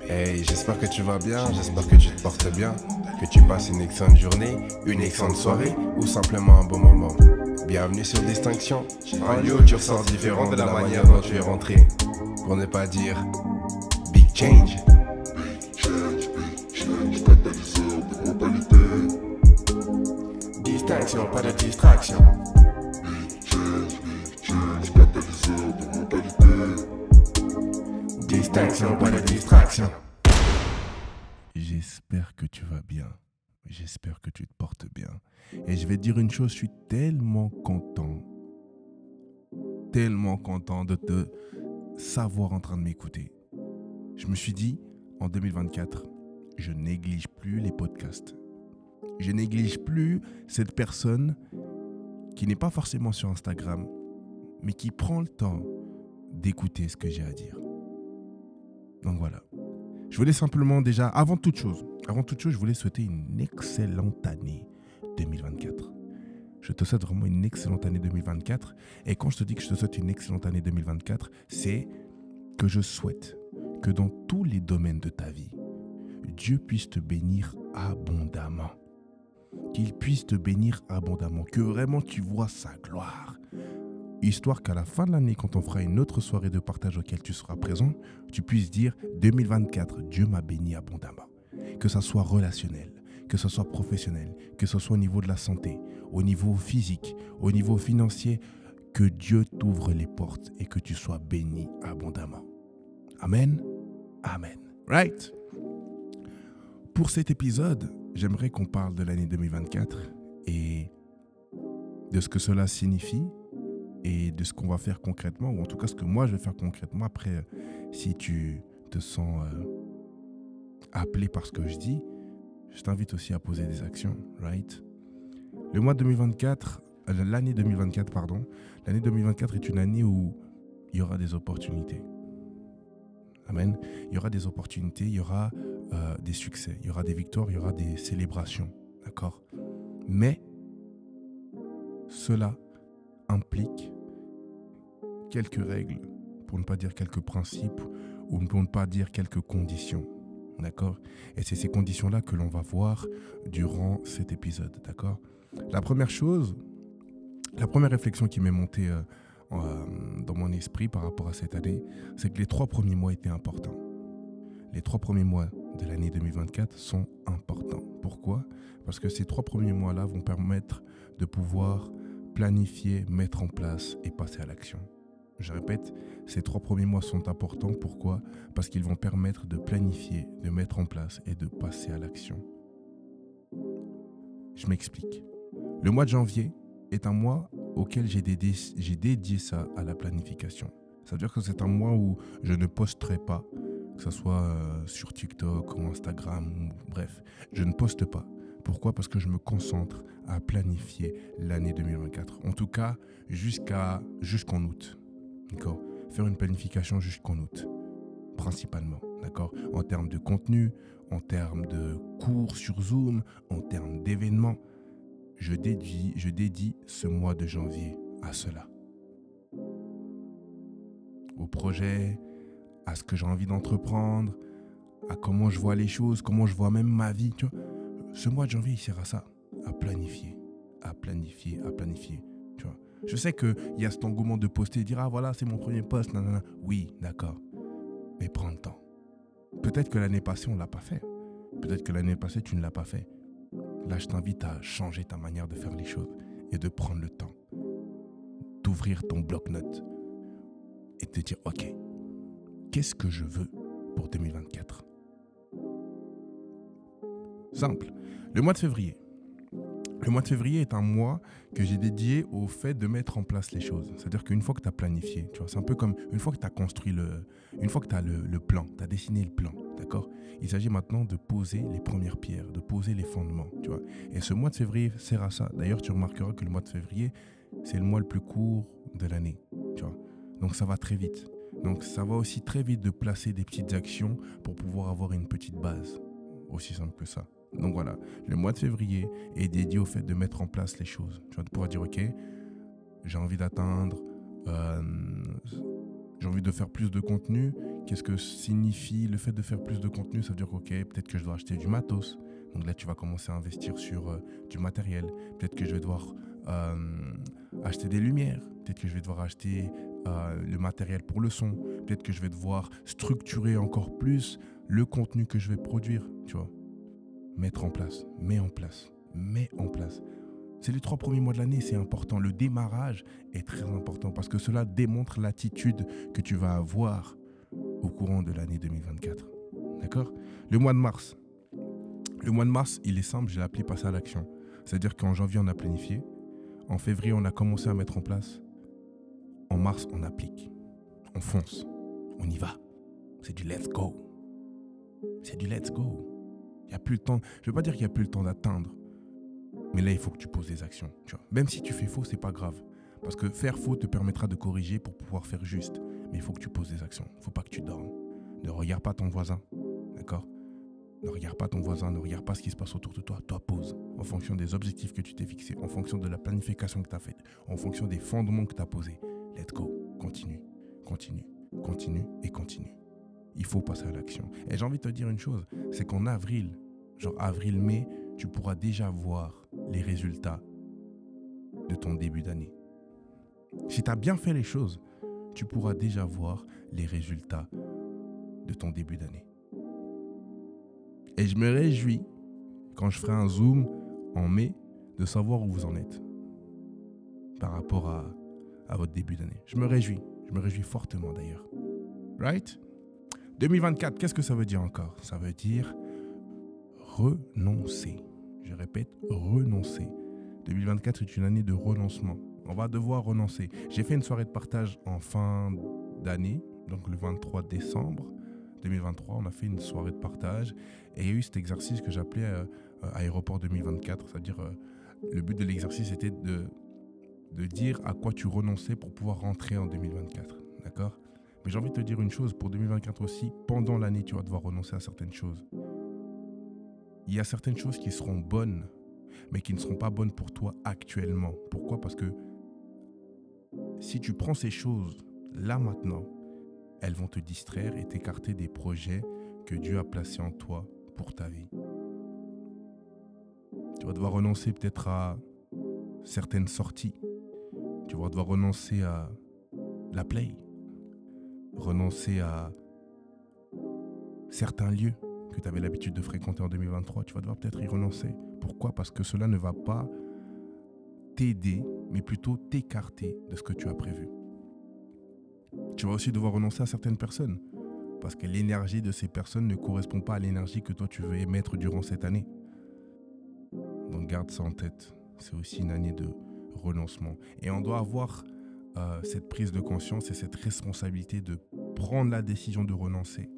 Hey, j'espère que tu vas bien, j'espère que tu te portes bien, que tu passes une excellente journée, une excellente soirée ou simplement un bon moment. Bienvenue sur Distinction. En lieu, tu ressors différent de la manière dont tu es rentré. Pour ne pas dire Big Change. Distinction, pas de distraction. Distinction, pas de distraction. J'espère que tu vas bien. J'espère que tu te portes bien. Et je vais te dire une chose, je suis tellement content, tellement content de te savoir en train de m'écouter. Je me suis dit, en 2024, je néglige plus les podcasts. Je néglige plus cette personne qui n'est pas forcément sur Instagram, mais qui prend le temps d'écouter ce que j'ai à dire. Donc voilà. Je voulais simplement déjà, avant toute chose, avant toute chose, je voulais souhaiter une excellente année 2024. Je te souhaite vraiment une excellente année 2024. Et quand je te dis que je te souhaite une excellente année 2024, c'est que je souhaite que dans tous les domaines de ta vie, Dieu puisse te bénir abondamment. Qu'il puisse te bénir abondamment. Que vraiment tu vois sa gloire histoire qu'à la fin de l'année, quand on fera une autre soirée de partage auquel tu seras présent, tu puisses dire 2024, Dieu m'a béni abondamment. Que ça soit relationnel, que ce soit professionnel, que ce soit au niveau de la santé, au niveau physique, au niveau financier, que Dieu t'ouvre les portes et que tu sois béni abondamment. Amen. Amen. Right? Pour cet épisode, j'aimerais qu'on parle de l'année 2024 et de ce que cela signifie et de ce qu'on va faire concrètement, ou en tout cas ce que moi je vais faire concrètement. Après, si tu te sens euh, appelé par ce que je dis, je t'invite aussi à poser des actions, right? Le mois 2024, euh, l'année 2024, pardon, l'année 2024 est une année où il y aura des opportunités. Amen. Il y aura des opportunités, il y aura euh, des succès, il y aura des victoires, il y aura des célébrations. D'accord? Mais cela implique quelques règles, pour ne pas dire quelques principes, ou pour ne pas dire quelques conditions. D'accord? Et c'est ces conditions-là que l'on va voir durant cet épisode. D'accord? La première chose, la première réflexion qui m'est montée euh, euh, dans mon esprit par rapport à cette année, c'est que les trois premiers mois étaient importants. Les trois premiers mois de l'année 2024 sont importants. Pourquoi? Parce que ces trois premiers mois-là vont permettre de pouvoir planifier, mettre en place et passer à l'action. Je répète, ces trois premiers mois sont importants. Pourquoi? Parce qu'ils vont permettre de planifier, de mettre en place et de passer à l'action. Je m'explique. Le mois de janvier est un mois auquel j'ai dédié, ça à la planification. Ça veut dire que c'est un mois où je ne posterai pas, que ce soit euh, sur TikTok ou Instagram, bref, je ne poste pas. Pourquoi? Parce que je me concentre à planifier l'année 2024. En tout cas, jusqu'en août. Faire une planification jusqu'en août, principalement. D'accord? En termes de contenu, en termes de cours sur Zoom, en termes d'événements. Je dédie, je dédie ce mois de janvier à cela. Au projet, à ce que j'ai envie d'entreprendre, à comment je vois les choses, comment je vois même ma vie. Ce mois de janvier, il sert à ça, à planifier, à planifier, à planifier. Je sais qu'il y a cet engouement de poster et dire Ah voilà, c'est mon premier poste. Oui, d'accord. Mais prends le temps. Peut-être que l'année passée, on ne l'a pas fait. Peut-être que l'année passée, tu ne l'as pas fait. Là, je t'invite à changer ta manière de faire les choses et de prendre le temps d'ouvrir ton bloc-notes et de te dire Ok, qu'est-ce que je veux pour 2024 Simple. Le mois de février. Le mois de février est un mois que j'ai dédié au fait de mettre en place les choses. C'est-à-dire qu'une fois que tu as planifié, tu vois, c'est un peu comme une fois que tu as construit le. Une fois que le, plan, tu as dessiné le plan, d'accord? Il s'agit maintenant de poser les premières pierres, de poser les fondements. Et ce mois de février sert à ça. D'ailleurs, tu remarqueras que le mois de février, c'est le mois le plus court de l'année. Donc ça va très vite. Donc ça va aussi très vite de placer des petites actions pour pouvoir avoir une petite base. Aussi simple que ça. Donc voilà, le mois de février est dédié au fait de mettre en place les choses. Tu vas pouvoir dire, ok, j'ai envie d'atteindre, euh, j'ai envie de faire plus de contenu. Qu'est-ce que signifie le fait de faire plus de contenu? Ça veut dire, ok, peut-être que je dois acheter du matos. Donc là, tu vas commencer à investir sur euh, du matériel. Peut-être que je vais devoir euh, acheter des lumières. Peut-être que je vais devoir acheter le matériel pour le son. Peut-être que je vais devoir structurer encore plus le contenu que je vais produire. Tu vois, mettre en place, mets en place, mets en place. C'est les trois premiers mois de l'année, c'est important. Le démarrage est très important parce que cela démontre l'attitude que tu vas avoir au courant de l'année 2024. D'accord? Le mois de mars. Le mois de mars, il est simple, j'ai appelé passer à l'action. C'est-à-dire qu'en janvier, on a planifié. En février, on a commencé à mettre en place. En mars, on applique. On fonce. On y va. C'est du let's go. C'est du let's go. Il n'y a plus le temps. Je ne veux pas dire qu'il n'y a plus le temps d'atteindre. Mais là, il faut que tu poses des actions. Même si tu fais faux, c'est pas grave. Parce que faire faux te permettra de corriger pour pouvoir faire juste. Mais il faut que tu poses des actions. Il ne faut pas que tu dormes. Ne regarde pas ton voisin. D'accord? Ne regarde pas ton voisin. Ne regarde pas ce qui se passe autour de toi. Toi, pose. En fonction des objectifs que tu t'es fixés. En fonction de la planification que tu as faite. En fonction des fondements que tu as posés. Let's go. Continue. Continue. Continue et continue. Il faut passer à l'action. Et j'ai envie de te dire une chose. C'est qu'en avril, genre avril-mai, tu pourras déjà voir les résultats de ton début d'année. Si tu as bien fait les choses, tu pourras déjà voir les résultats de ton début d'année. Et je me réjouis quand je ferai un zoom en mai de savoir où vous en êtes par rapport à, à votre début d'année. Je me réjouis, je me réjouis fortement d'ailleurs. Right? 2024, qu'est-ce que ça veut dire encore? Ça veut dire renoncer. Je répète, renoncer. 2024 est une année de renoncement. On va devoir renoncer. J'ai fait une soirée de partage en fin d'année, donc le 23 décembre 2023. On a fait une soirée de partage et il y a eu cet exercice que j'appelais euh, euh, aéroport 2024. C'est-à-dire, euh, le but de l'exercice était de, de dire à quoi tu renonçais pour pouvoir rentrer en 2024. D'accord? Mais j'ai envie de te dire une chose pour 2024 aussi. Pendant l'année, tu vas devoir renoncer à certaines choses il y a certaines choses qui seront bonnes, mais qui ne seront pas bonnes pour toi actuellement. Pourquoi? Parce que si tu prends ces choses là maintenant, elles vont te distraire et t'écarter des projets que Dieu a placés en toi pour ta vie. Tu vas devoir renoncer peut-être à certaines sorties. Tu vas devoir renoncer à la play. Renoncer à certains lieux que tu avais l'habitude de fréquenter en 2023, tu vas devoir peut-être y renoncer. Pourquoi? Parce que cela ne va pas t'aider, mais plutôt t'écarter de ce que tu as prévu. Tu vas aussi devoir renoncer à certaines personnes, parce que l'énergie de ces personnes ne correspond pas à l'énergie que toi tu veux émettre durant cette année. Donc garde ça en tête. C'est aussi une année de renoncement. Et on doit avoir euh, cette prise de conscience et cette responsabilité de prendre la décision de renoncer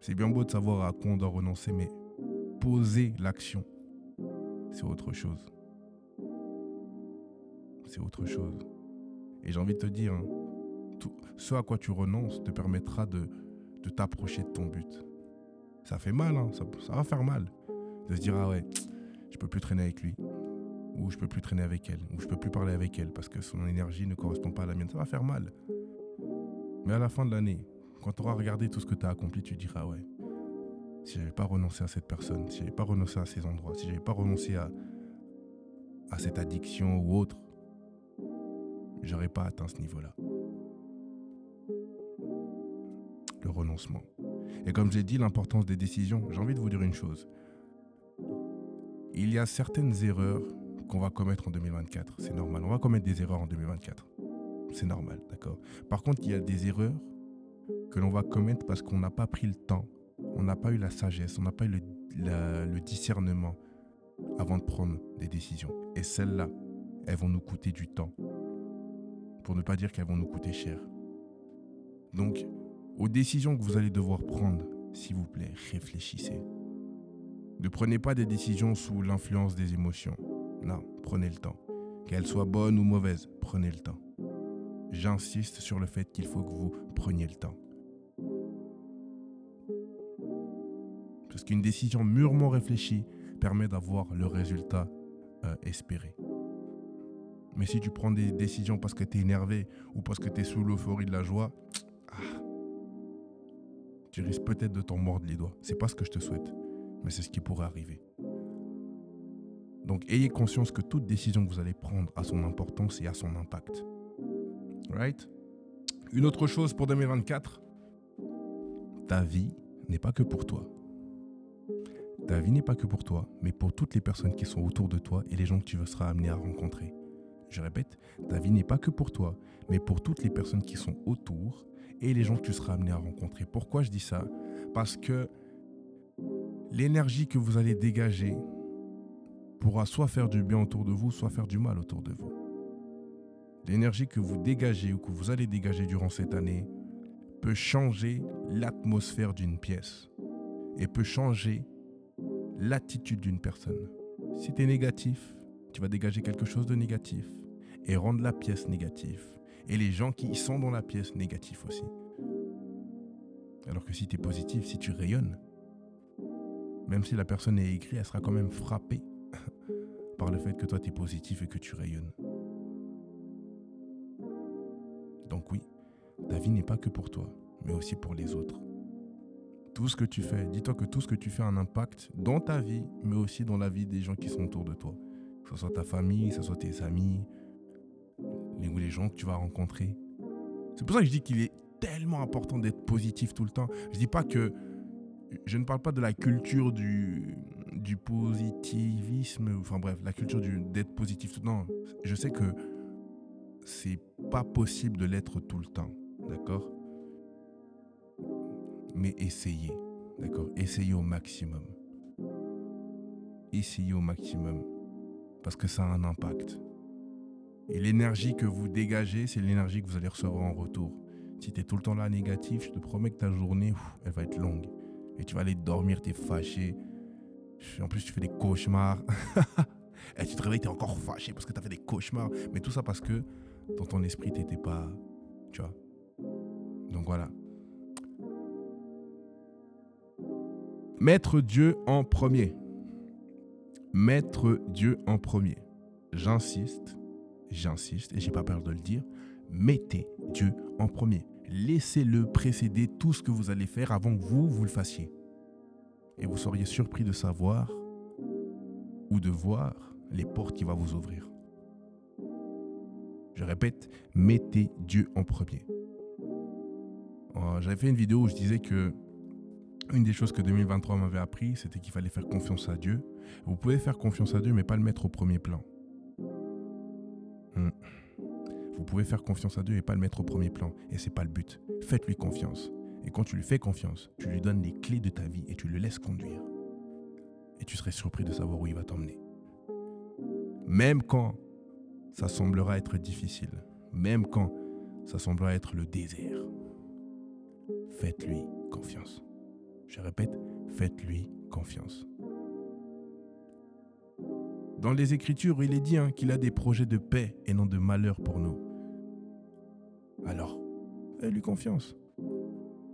c'est bien beau de savoir à quoi on doit renoncer, mais poser l'action, c'est autre chose. C'est autre chose. Et j'ai envie de te dire, hein, ce à quoi tu renonces te permettra de, de t'approcher de ton but. Ça fait mal, hein, ça, ça, va faire mal. De se dire, ah ouais, je peux plus traîner avec lui. Ou je peux plus traîner avec elle. Ou je peux plus parler avec elle parce que son énergie ne correspond pas à la mienne. Ça va faire mal. Mais à la fin de l'année, quand tu auras regardé tout ce que tu as accompli, tu diras ouais. Si j'avais pas renoncé à cette personne, si j'avais pas renoncé à ces endroits, si j'avais pas renoncé à, à cette addiction ou autre, j'aurais pas atteint ce niveau-là. Le renoncement. Et comme j'ai dit, l'importance des décisions, j'ai envie de vous dire une chose. Il y a certaines erreurs qu'on va commettre en 2024. C'est normal. On va commettre des erreurs en 2024. C'est normal, d'accord? Par contre, il y a des erreurs que l'on va commettre parce qu'on n'a pas pris le temps, on n'a pas eu la sagesse, on n'a pas eu le, discernement avant de prendre des décisions. Et celles-là, elles vont nous coûter du temps. Pour ne pas dire qu'elles vont nous coûter cher. Donc, aux décisions que vous allez devoir prendre, s'il vous plaît, réfléchissez. Ne prenez pas des décisions sous l'influence des émotions. Non, prenez le temps. Qu'elles soient bonnes ou mauvaises, prenez le temps. J'insiste sur le fait qu'il faut que vous preniez le temps. Parce qu'une décision mûrement réfléchie permet d'avoir le résultat euh, espéré. Mais si tu prends des décisions parce que tu es énervé ou parce que tu es sous l'euphorie de la joie, ah, tu risques peut-être de t'en mordre les doigts. C'est pas ce que je te souhaite, mais c'est ce qui pourrait arriver. Donc ayez conscience que toute décision que vous allez prendre a son importance et a son impact. Right? Une autre chose pour 2024, ta vie n'est pas que pour toi. Ta vie n'est pas que pour toi, mais pour toutes les personnes qui sont autour de toi et les gens que tu seras amené à rencontrer. Je répète, ta vie n'est pas que pour toi, mais pour toutes les personnes qui sont autour et les gens que tu seras amené à rencontrer. Pourquoi je dis ça? Parce que l'énergie que vous allez dégager pourra soit faire du bien autour de vous, soit faire du mal autour de vous. L'énergie que vous dégagez ou que vous allez dégager durant cette année peut changer l'atmosphère d'une pièce et peut changer l'attitude d'une personne. Si tu es négatif, tu vas dégager quelque chose de négatif et rendre la pièce négative. Et les gens qui sont dans la pièce négatifs aussi. Alors que si tu es positif, si tu rayonnes, même si la personne est aigrie, elle sera quand même frappée par le fait que toi tu es positif et que tu rayonnes. Donc oui, ta vie n'est pas que pour toi, mais aussi pour les autres. Tout ce que tu fais, dis-toi que tout ce que tu fais a un impact dans ta vie, mais aussi dans la vie des gens qui sont autour de toi. Que ce soit ta famille, que ce soit tes amis, les, les gens que tu vas rencontrer. C'est pour ça que je dis qu'il est tellement important d'être positif tout le temps. Je dis pas que je ne parle pas de la culture du, du positivisme, enfin bref, la culture d'être positif. Non, je sais que c'est pas possible de l'être tout le temps, d'accord? Mais essayez, d'accord? Essayez au maximum. Essayez au maximum, parce que ça a un impact. Et l'énergie que vous dégagez, c'est l'énergie que vous allez recevoir en retour. Si tu es tout le temps là négatif, je te promets que ta journée, elle va être longue. Et tu vas aller dormir, tu es fâché. En plus, tu fais des cauchemars. et tu te réveilles, tu es encore fâché parce que tu as fait des cauchemars. Mais tout ça parce que dans ton esprit, tu n'étais pas. Tu vois? Donc voilà. Mettre Dieu en premier. Mettre Dieu en premier. J'insiste, j'insiste, et j'ai pas peur de le dire. Mettez Dieu en premier. Laissez-le précéder tout ce que vous allez faire avant que vous, vous le fassiez. Et vous seriez surpris de savoir ou de voir les portes qu'il va vous ouvrir. Je répète, mettez Dieu en premier. Euh, j'avais fait une vidéo où je disais que une des choses que 2023 m'avait appris, c'était qu'il fallait faire confiance à Dieu. Vous pouvez faire confiance à Dieu, mais pas le mettre au premier plan. Hmm. Vous pouvez faire confiance à Dieu et pas le mettre au premier plan. Et c'est pas le but. Faites-lui confiance. Et quand tu lui fais confiance, tu lui donnes les clés de ta vie et tu le laisses conduire. Et tu serais surpris de savoir où il va t'emmener. Même quand ça semblera être difficile, même quand ça semblera être le désert, faites-lui confiance. Je répète, faites-lui confiance. Dans les Écritures, il est dit hein, qu'il a des projets de paix et non de malheur pour nous. Alors, fais-lui confiance.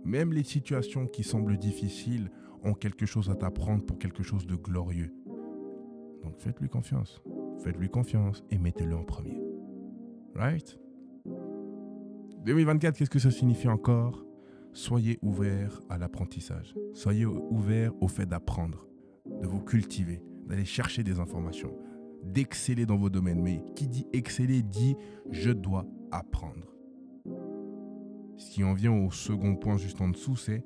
Même les situations qui semblent difficiles ont quelque chose à t'apprendre pour quelque chose de glorieux. Donc faites-lui confiance. Faites-lui confiance et mettez-le en premier. Right? 2024, qu'est-ce que ça signifie encore? Soyez ouvert à l'apprentissage. Soyez ouvert au fait d'apprendre, de vous cultiver, d'aller chercher des informations, d'exceller dans vos domaines. Mais qui dit exceller dit je dois apprendre. Ce qui en vient au second point juste en dessous, c'est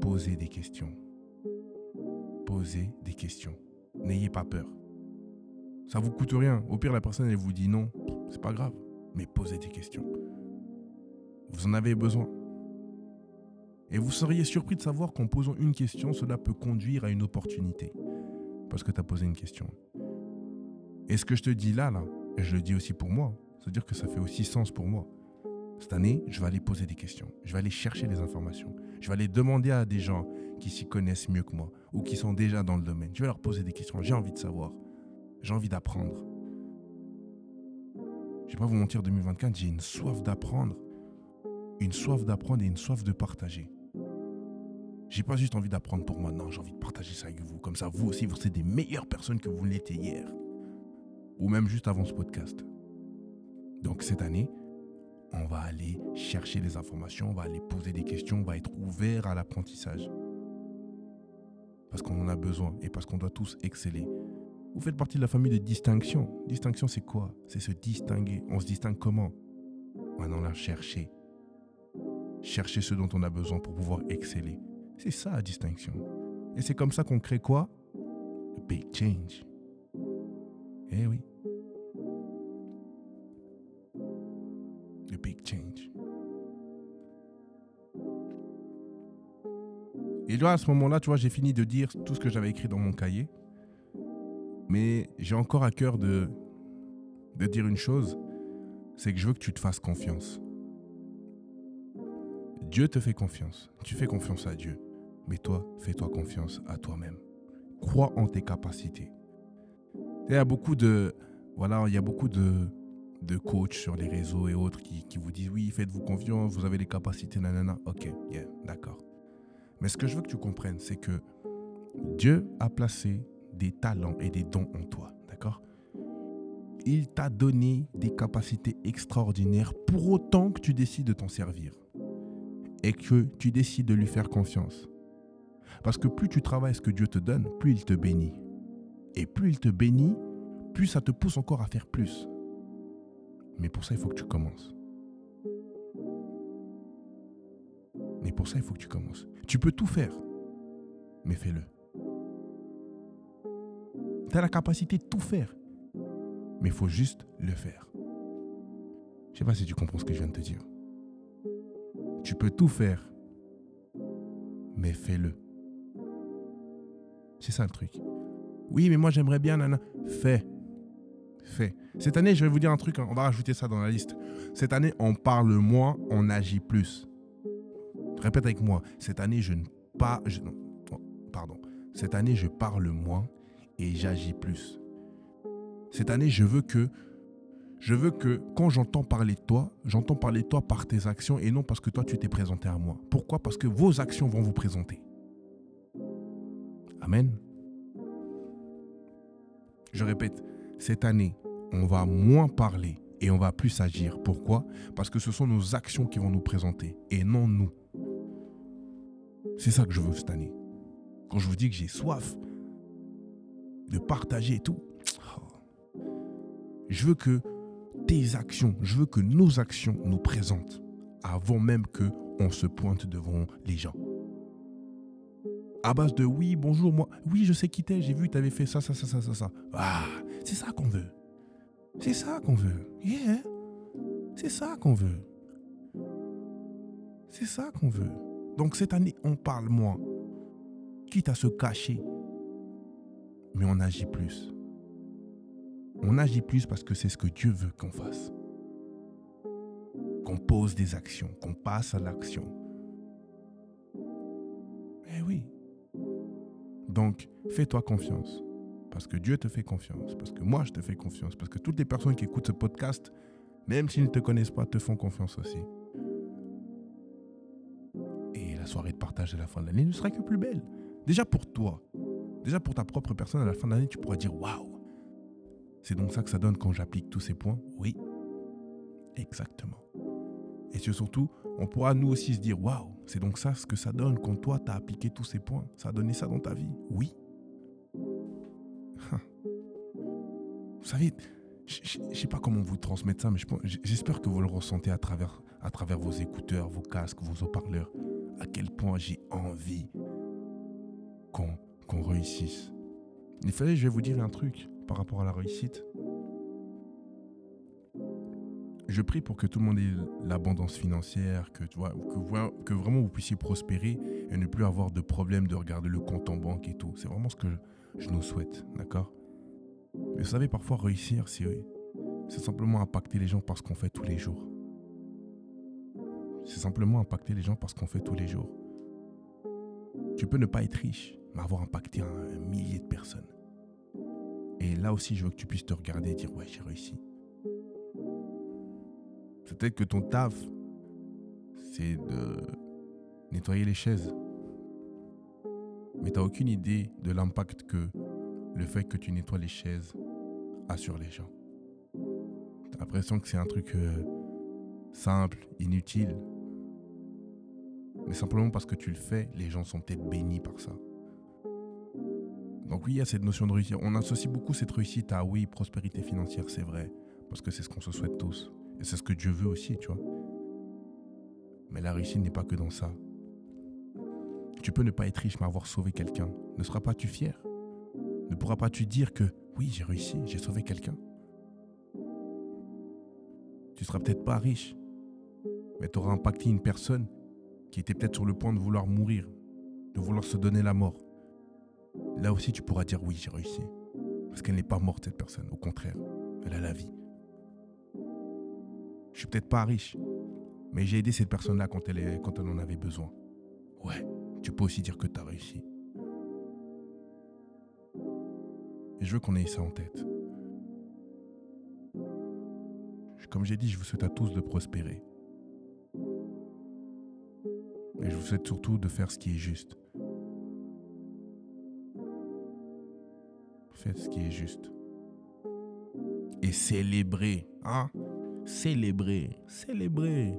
poser des questions. Poser des questions. N'ayez pas peur. Ça vous coûte rien. Au pire, la personne, elle vous dit non. C'est pas grave. Mais posez des questions. Vous en avez besoin. Et vous seriez surpris de savoir qu'en posant une question, cela peut conduire à une opportunité. Parce que tu as posé une question. Et ce que je te dis là, là, et je le dis aussi pour moi, c'est-à-dire que ça fait aussi sens pour moi. Cette année, je vais aller poser des questions. Je vais aller chercher des informations. Je vais aller demander à des gens qui s'y connaissent mieux que moi ou qui sont déjà dans le domaine. Je vais leur poser des questions. J'ai envie de savoir. J'ai envie d'apprendre. Je vais pas vous mentir, 2024, j'ai une soif d'apprendre. Une soif d'apprendre et une soif de partager. J'ai pas juste envie d'apprendre pour moi, non, j'ai envie de partager ça avec vous. Comme ça, vous aussi, vous êtes des meilleures personnes que vous l'étiez hier. Ou même juste avant ce podcast. Donc cette année, on va aller chercher des informations, on va aller poser des questions, on va être ouvert à l'apprentissage. Parce qu'on en a besoin et parce qu'on doit tous exceller. Vous faites partie de la famille de distinction. Distinction, c'est quoi? C'est se distinguer. On se distingue comment? En allant chercher. Chercher ce dont on a besoin pour pouvoir exceller. C'est ça la distinction. Et c'est comme ça qu'on crée quoi? Le big change. Eh oui. Le big change. Et là, à ce moment-là, tu vois, j'ai fini de dire tout ce que j'avais écrit dans mon cahier. Mais j'ai encore à cœur de, de dire une chose, c'est que je veux que tu te fasses confiance. Dieu te fait confiance. Tu fais confiance à Dieu. Mais toi, fais-toi confiance à toi-même. Crois en tes capacités. Il y a beaucoup de, voilà, il y a beaucoup de, de coachs sur les réseaux et autres qui, vous disent oui, faites-vous confiance, vous avez les capacités, nanana. Ok, yeah, d'accord. Mais ce que je veux que tu comprennes, c'est que Dieu a placé des talents et des dons en toi. D'accord? Il t'a donné des capacités extraordinaires pour autant que tu décides de t'en servir. Et que tu décides de lui faire confiance. Parce que plus tu travailles ce que Dieu te donne, plus il te bénit. Et plus il te bénit, plus ça te pousse encore à faire plus. Mais pour ça, il faut que tu commences. Mais pour ça, il faut que tu commences. Tu peux tout faire, mais fais-le. Tu as la capacité de tout faire. Mais il faut juste le faire. Je sais pas si tu comprends ce que je viens de te dire. Tu peux tout faire. Mais fais-le. C'est ça le truc. Oui, mais moi j'aimerais bien, nana. Fais. Fais. Cette année, je vais vous dire un truc, hein. on va rajouter ça dans la liste. Cette année, on parle moins, on agit plus. Répète avec moi. Cette année, je ne pas. pardon. Cette année, je parle moins et j'agis plus. Cette année, je veux que je veux que quand j'entends parler de toi, j'entends parler de toi par tes actions et non parce que toi tu t'es présenté à moi. Pourquoi? Parce que vos actions vont vous présenter. Amen. Je répète, cette année, on va moins parler et on va plus agir. Pourquoi? Parce que ce sont nos actions qui vont nous présenter et non nous. C'est ça que je veux cette année. Quand je vous dis que j'ai soif, de partager et tout. Je veux que tes actions, je veux que nos actions nous présentent avant même que on se pointe devant les gens. À base de oui, bonjour, moi, oui, je sais qui t'es, j'ai vu, tu avais fait ça, ça, ça, ça, ça, ça. Ah, c'est ça qu'on veut. C'est ça qu'on veut. Yeah. C'est ça qu'on veut. C'est ça qu'on veut. Donc cette année, on parle moins. Quitte à se cacher, mais on agit plus. On agit plus parce que c'est ce que Dieu veut qu'on fasse. Qu'on pose des actions, qu'on passe à l'action. Eh oui. Donc, fais-toi confiance. Parce que Dieu te fait confiance. Parce que moi, je te fais confiance. Parce que toutes les personnes qui écoutent ce podcast, même s'ils ne te connaissent pas, te font confiance aussi. Et la soirée de partage à la fin de l'année ne sera que plus belle. Déjà pour toi. Déjà pour ta propre personne, à la fin de l'année, tu pourras dire Waouh C'est donc ça que ça donne quand j'applique tous ces points Oui, exactement. Et surtout, on pourra nous aussi se dire Waouh C'est donc ça ce que ça donne quand toi, tu as appliqué tous ces points. Ça a donné ça dans ta vie Oui. Hein. Vous savez, je ne sais pas comment vous transmettre ça, mais j'espère que vous le ressentez à travers, à travers vos écouteurs, vos casques, vos haut-parleurs. À quel point j'ai envie qu'on qu'on réussisse. Il fallait, je vais vous dire un truc par rapport à la réussite. Je prie pour que tout le monde ait l'abondance financière, que, tu vois, que, vraiment vous puissiez prospérer et ne plus avoir de problème de regarder le compte en banque et tout. C'est vraiment ce que je, nous souhaite, d'accord? Mais vous savez, parfois réussir, c'est simplement impacter les gens parce qu'on fait tous les jours. C'est simplement impacter les gens parce qu'on fait tous les jours. Tu peux ne pas être riche, m'avoir impacté un, millier de personnes. Et là aussi, je veux que tu puisses te regarder et dire Ouais, j'ai réussi. Peut-être que ton taf, c'est de nettoyer les chaises. Mais tu n'as aucune idée de l'impact que le fait que tu nettoies les chaises a sur les gens. Tu as l'impression que c'est un truc. Euh, simple, inutile. Mais simplement parce que tu le fais, les gens sont peut-être bénis par ça. Donc oui, il y a cette notion de réussite. On associe beaucoup cette réussite à oui, prospérité financière, c'est vrai. Parce que c'est ce qu'on se souhaite tous. Et c'est ce que Dieu veut aussi, tu vois. Mais la réussite n'est pas que dans ça. Tu peux ne pas être riche mais avoir sauvé quelqu'un. Ne seras pas-tu fier? Ne pourras pas-tu dire que oui, j'ai réussi, j'ai sauvé quelqu'un? Tu seras peut-être pas riche, mais tu auras impacté une personne qui était peut-être sur le point de vouloir mourir, de vouloir se donner la mort. Là aussi, tu pourras dire oui, j'ai réussi. Parce qu'elle n'est pas morte, cette personne. Au contraire, elle a la vie. Je suis peut-être pas riche, mais j'ai aidé cette personne-là quand elle, quand elle en avait besoin. Ouais, tu peux aussi dire que tu as réussi. Et je veux qu'on ait ça en tête. Comme j'ai dit, je vous souhaite à tous de prospérer. Et je vous souhaite surtout de faire ce qui est juste. Faites ce qui est juste. Et célébrez, hein? Célébrez, célébrez.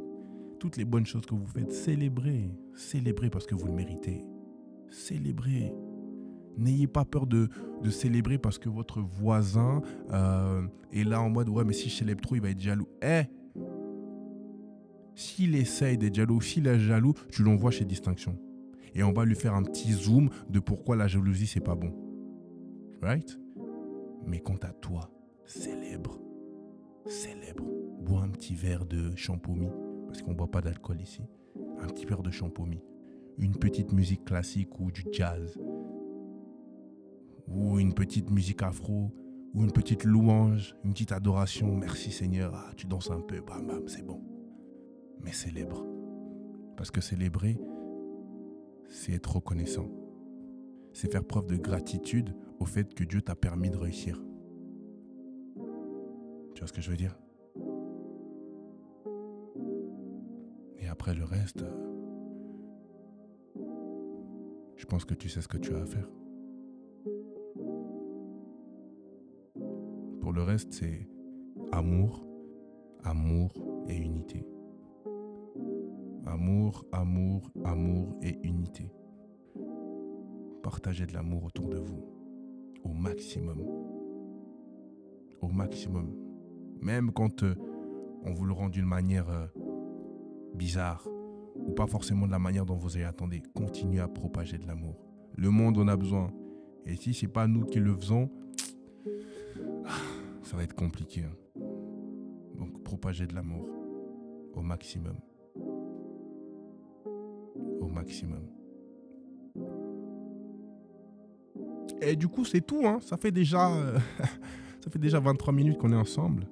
Toutes les bonnes choses que vous faites, célébrez. Célébrez parce que vous le méritez. Célébrez. N'ayez pas peur de, célébrer parce que votre voisin euh, est là en mode ouais mais si je célèbre trop il va être jaloux. Eh S'il essaye d'être jaloux, s'il est jaloux, tu l'envoies chez Distinction. Et on va lui faire un petit zoom de pourquoi la jalousie c'est pas bon. Right? Mais quant à toi, célèbre. Célèbre. Bois un petit verre de champomis parce qu'on ne boit pas d'alcool ici. Un petit verre de champomis. Une petite musique classique ou du jazz ou une petite musique afro, ou une petite louange, une petite adoration. Merci Seigneur, ah, tu danses un peu, bam bam, c'est bon. Mais célèbre. Parce que célébrer, c'est être reconnaissant. C'est faire preuve de gratitude au fait que Dieu t'a permis de réussir. Tu vois ce que je veux dire? Et après le reste, je pense que tu sais ce que tu as à faire. le reste, c'est amour, amour et unité. Amour, amour, amour et unité. Partagez de l'amour autour de vous. Au maximum. Au maximum. Même quand euh, on vous le rend d'une manière euh, bizarre, ou pas forcément de la manière dont vous avez attendu, continuez à propager de l'amour. Le monde en a besoin. Et si c'est pas nous qui le faisons, ça va être compliqué. Hein. Donc propager de l'amour au maximum. Au maximum. Et du coup, c'est tout. Hein. Ça, fait déjà, euh, ça fait déjà 23 minutes qu'on est ensemble.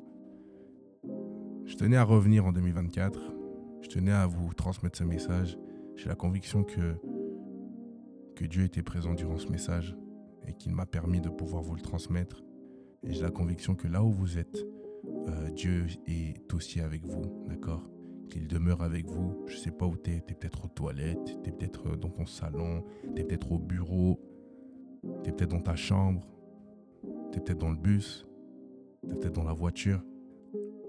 Je tenais à revenir en 2024. Je tenais à vous transmettre ce message. J'ai la conviction que, que Dieu était présent durant ce message et qu'il m'a permis de pouvoir vous le transmettre. Et j'ai la conviction que là où vous êtes, euh, Dieu est aussi avec vous, d'accord? Qu'il demeure avec vous. Je ne sais pas où tu es. Tu es peut-être aux toilettes, tu es peut-être dans ton salon, tu es peut-être au bureau, tu es peut-être dans ta chambre, tu es peut-être dans le bus, tu es peut-être dans la voiture.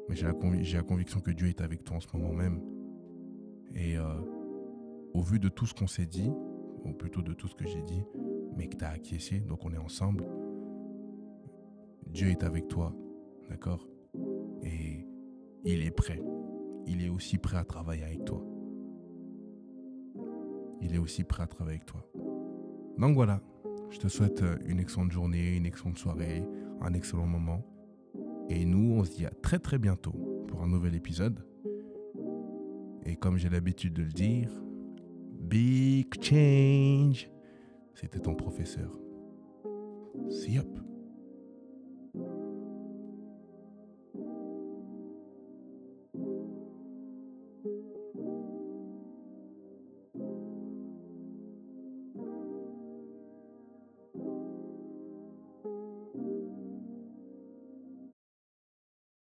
Mais j'ai la, conviction que Dieu est avec toi en ce moment même. Et euh, au vu de tout ce qu'on s'est dit, ou plutôt de tout ce que j'ai dit, mais que tu as acquiescé, donc on est ensemble, Dieu est avec toi, d'accord? Et il est prêt. Il est aussi prêt à travailler avec toi. Il est aussi prêt à travailler avec toi. Donc voilà, je te souhaite euh, une excellente journée, une excellente soirée, un excellent moment. Et nous, on se dit à très très bientôt pour un nouvel épisode. Et comme j'ai l'habitude de le dire, big change. C'était ton professeur. See up.